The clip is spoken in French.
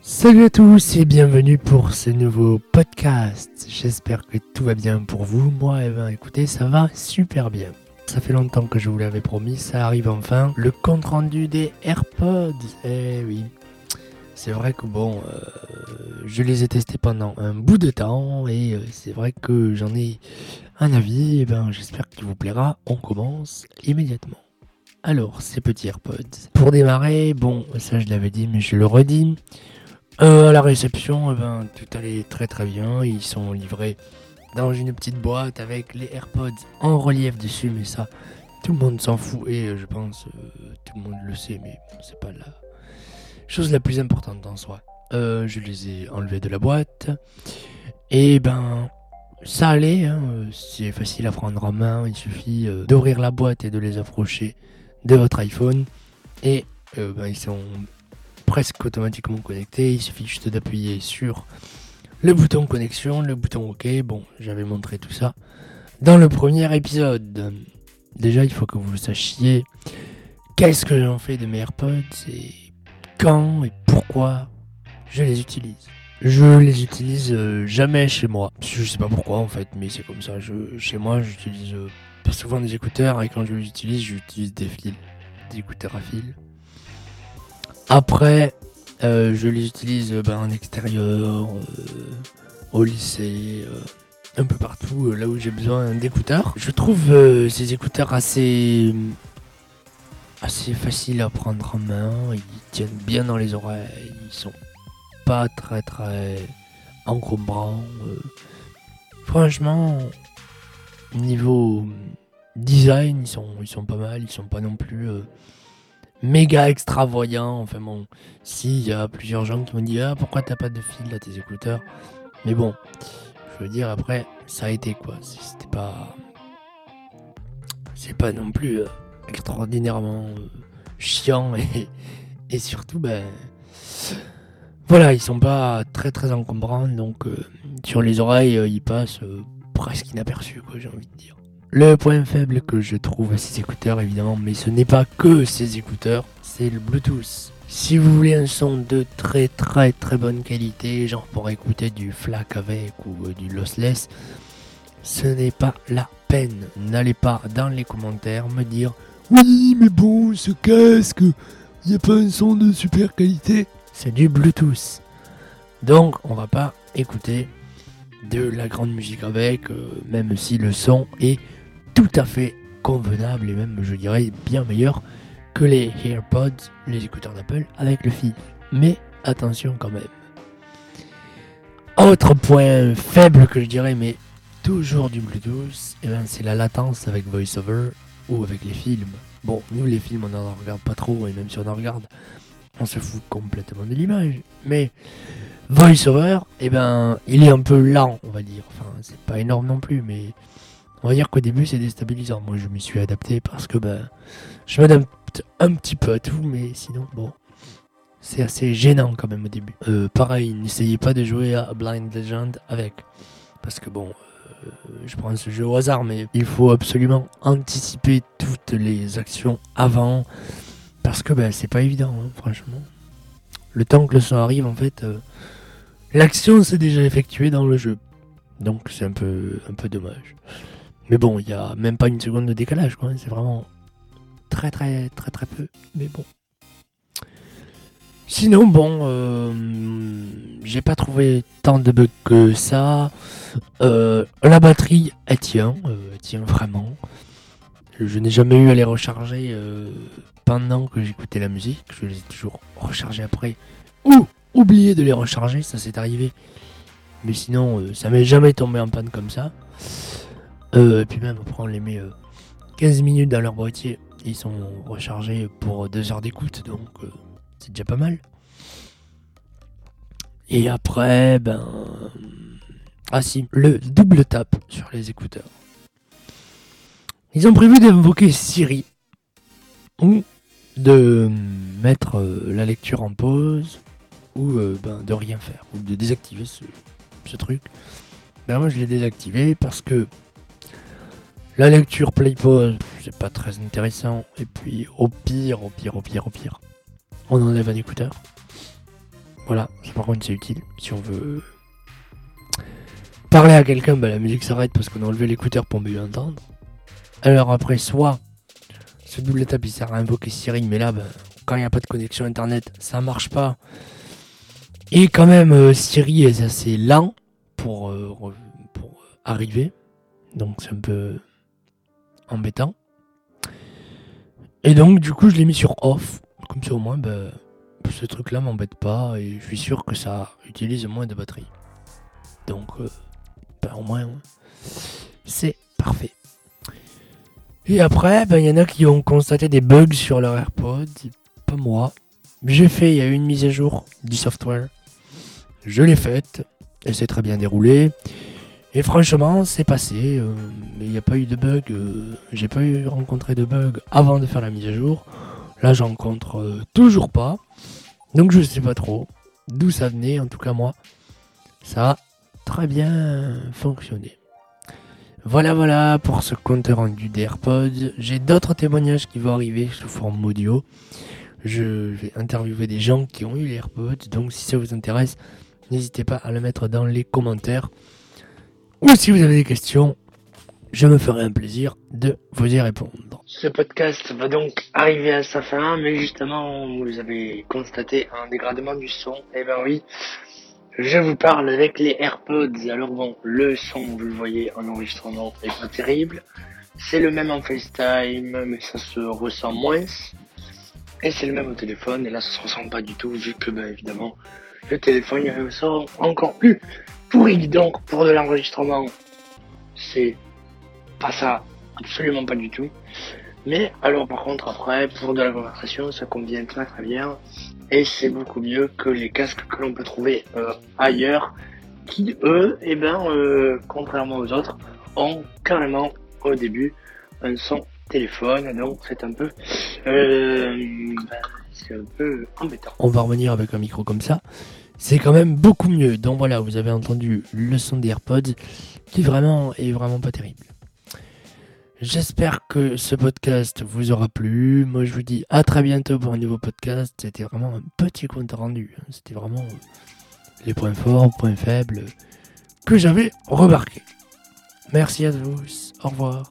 Salut à tous et bienvenue pour ce nouveau podcast. J'espère que tout va bien pour vous. Moi, eh ben, écoutez, ça va super bien. Ça fait longtemps que je vous l'avais promis, ça arrive enfin. Le compte rendu des AirPods. Eh oui. C'est vrai que bon, euh, je les ai testés pendant un bout de temps et euh, c'est vrai que j'en ai un avis. Et ben, j'espère qu'il vous plaira. On commence immédiatement. Alors, ces petits AirPods. Pour démarrer, bon, ça je l'avais dit, mais je le redis. Euh, à la réception, eh ben, tout allait très très bien. Ils sont livrés dans une petite boîte avec les AirPods en relief dessus, mais ça, tout le monde s'en fout et euh, je pense euh, tout le monde le sait, mais c'est pas la chose la plus importante en soi. Je les ai enlevés de la boîte et ben ça allait, hein, c'est facile à prendre en main. Il suffit d'ouvrir la boîte et de les approcher de votre iPhone et ben, ils sont presque automatiquement connectés. Il suffit juste d'appuyer sur le bouton connexion, le bouton OK. Bon, j'avais montré tout ça dans le premier épisode. Déjà, il faut que vous sachiez qu'est-ce que j'en fais de mes AirPods et quand et pourquoi je les utilise. Je les utilise euh, jamais chez moi. Je sais pas pourquoi en fait, mais c'est comme ça. Chez moi, j'utilise euh, souvent des écouteurs et quand je les utilise, j'utilise des fils, des écouteurs à fil. Après, euh, je les utilise euh, ben, en extérieur, euh, au lycée, un peu partout, là où j'ai besoin d'écouteurs. Je trouve ces écouteurs assez assez faciles à prendre en main. Ils tiennent bien dans les oreilles. Ils sont pas très très encombrants. franchement, niveau design, ils sont ils sont pas mal. Ils sont pas non plus méga extravoyants. Enfin bon, si, il y a plusieurs gens qui m'ont dit Ah, pourquoi t'as pas de fil à tes écouteurs? Mais bon, je veux dire, après, ça a été quoi. C'était pas. C'est pas non plus euh, extraordinairement euh, chiant et, surtout, ben. Voilà, ils sont pas très très encombrants donc euh, sur les oreilles, ils passent presque inaperçus, quoi, j'ai envie de dire. Le point faible que je trouve à ces écouteurs, évidemment, mais ce n'est pas que ces écouteurs, c'est le Bluetooth. Si vous voulez un son de très très très bonne qualité, genre pour écouter du FLAC avec ou euh, du lossless, ce n'est pas la peine. N'allez pas dans les commentaires me dire Oui, mais bon, ce casque, il n'y a pas un son de super qualité. C'est du Bluetooth. Donc, on va pas écouter de la grande musique avec, euh, même si le son est tout à fait convenable et même, je dirais, bien meilleur que les AirPods, les écouteurs d'Apple avec le fil. Mais attention quand même. Autre point faible que je dirais, mais toujours du Bluetooth, eh ben, c'est la latence avec VoiceOver ou avec les films. Bon, nous les films on en regarde pas trop et même si on en regarde, on se fout complètement de l'image. Mais VoiceOver, eh ben, il est un peu lent, on va dire. Enfin, c'est pas énorme non plus, mais on va dire qu'au début c'est déstabilisant. Moi je m'y suis adapté parce que ben, je m'adapte un petit peu à tout, mais sinon bon. C'est assez gênant quand même au début. Euh, pareil, n'essayez pas de jouer à Blind Legend avec. Parce que bon, euh, je prends ce jeu au hasard, mais il faut absolument anticiper toutes les actions avant. Parce que ben, c'est pas évident, hein, franchement. Le temps que le son arrive, en fait, euh, l'action s'est déjà effectuée dans le jeu. Donc c'est un peu, un peu dommage. Mais bon, il n'y a même pas une seconde de décalage, quoi. C'est vraiment très, très, très, très peu. Mais bon. Sinon, bon, euh, j'ai pas trouvé tant de bugs que ça. Euh, la batterie, elle tient, euh, elle tient vraiment. Je n'ai jamais eu à les recharger pendant que j'écoutais la musique. Je les ai toujours rechargés après. Ou oublié de les recharger, ça s'est arrivé. Mais sinon, ça m'est jamais tombé en panne comme ça. Euh, et puis même, après, on les met euh, 15 minutes dans leur boîtier. Ils sont rechargés pour 2 heures d'écoute, donc euh, c'est déjà pas mal. Et après, ben... Ah si, le double tap sur les écouteurs. Ils ont prévu d'invoquer Siri ou de mettre euh, la lecture en pause ou euh, ben, de rien faire ou de désactiver ce, ce truc. Ben moi je l'ai désactivé parce que la lecture play pause c'est pas très intéressant et puis au pire, au pire, au pire, au pire, on enlève un écouteur. Voilà, par contre, c'est utile. Si on veut parler à quelqu'un, bah, la musique s'arrête parce qu'on a enlevé l'écouteur pour mieux entendre. Alors après, soit ce double tape il sert à invoquer Siri, mais là, bah, quand il n'y a pas de connexion internet, ça marche pas. Et quand même, euh, Siri est assez lent euh, pour arriver. Donc c'est un peu embêtant. Et donc du coup je l'ai mis sur off. Comme ça au moins bah, ce truc là m'embête pas et je suis sûr que ça utilise moins de batterie. Donc euh, bah, au moins c'est parfait. Et après, ben, il y en a qui ont constaté des bugs sur leur AirPods, pas moi. J'ai fait, il y a eu une mise à jour du software. Je l'ai faite, elle s'est très bien déroulée. Et franchement, c'est passé. Euh, il n'y a pas eu de bug. Euh, j'ai pas eu rencontré de bug avant de faire la mise à jour. Là, j'en rencontre euh, toujours pas. Donc, je sais pas trop d'où ça venait. En tout cas, moi, ça a très bien fonctionné. Voilà, voilà pour ce compte rendu des AirPods. J'ai d'autres témoignages qui vont arriver sous forme audio. Je vais interviewer des gens qui ont eu les AirPods. Donc, si ça vous intéresse, n'hésitez pas à le mettre dans les commentaires. Ou si vous avez des questions, je me ferai un plaisir de vous y répondre. Ce podcast va donc arriver à sa fin, mais justement, vous avez constaté un dégradement du son. Eh ben oui, je vous parle avec les AirPods. Alors bon, le son, vous le voyez en enregistrement, est pas terrible. C'est le même en FaceTime, mais ça se ressent moins. Et c'est le même au téléphone, et là ça se ressent pas du tout, vu que, ben évidemment, le téléphone il son encore plus pourri. Donc pour de l'enregistrement, c'est pas ça, absolument pas du tout. Mais alors par contre après, pour de la conversation, ça convient très très bien. Et c'est beaucoup mieux que les casques que l'on peut trouver euh, ailleurs, qui eux, et eh ben, euh, contrairement aux autres, ont carrément au début un son téléphone. Donc c'est un peu, euh, ben, c'est un peu embêtant. On va revenir avec un micro comme ça c'est quand même beaucoup mieux. Donc voilà, vous avez entendu le son des AirPods qui vraiment est vraiment pas terrible. J'espère que ce podcast vous aura plu. Moi, je vous dis à très bientôt pour un nouveau podcast. C'était vraiment un petit compte rendu. C'était vraiment les points forts, points faibles que j'avais remarqués. Merci à tous. Au revoir.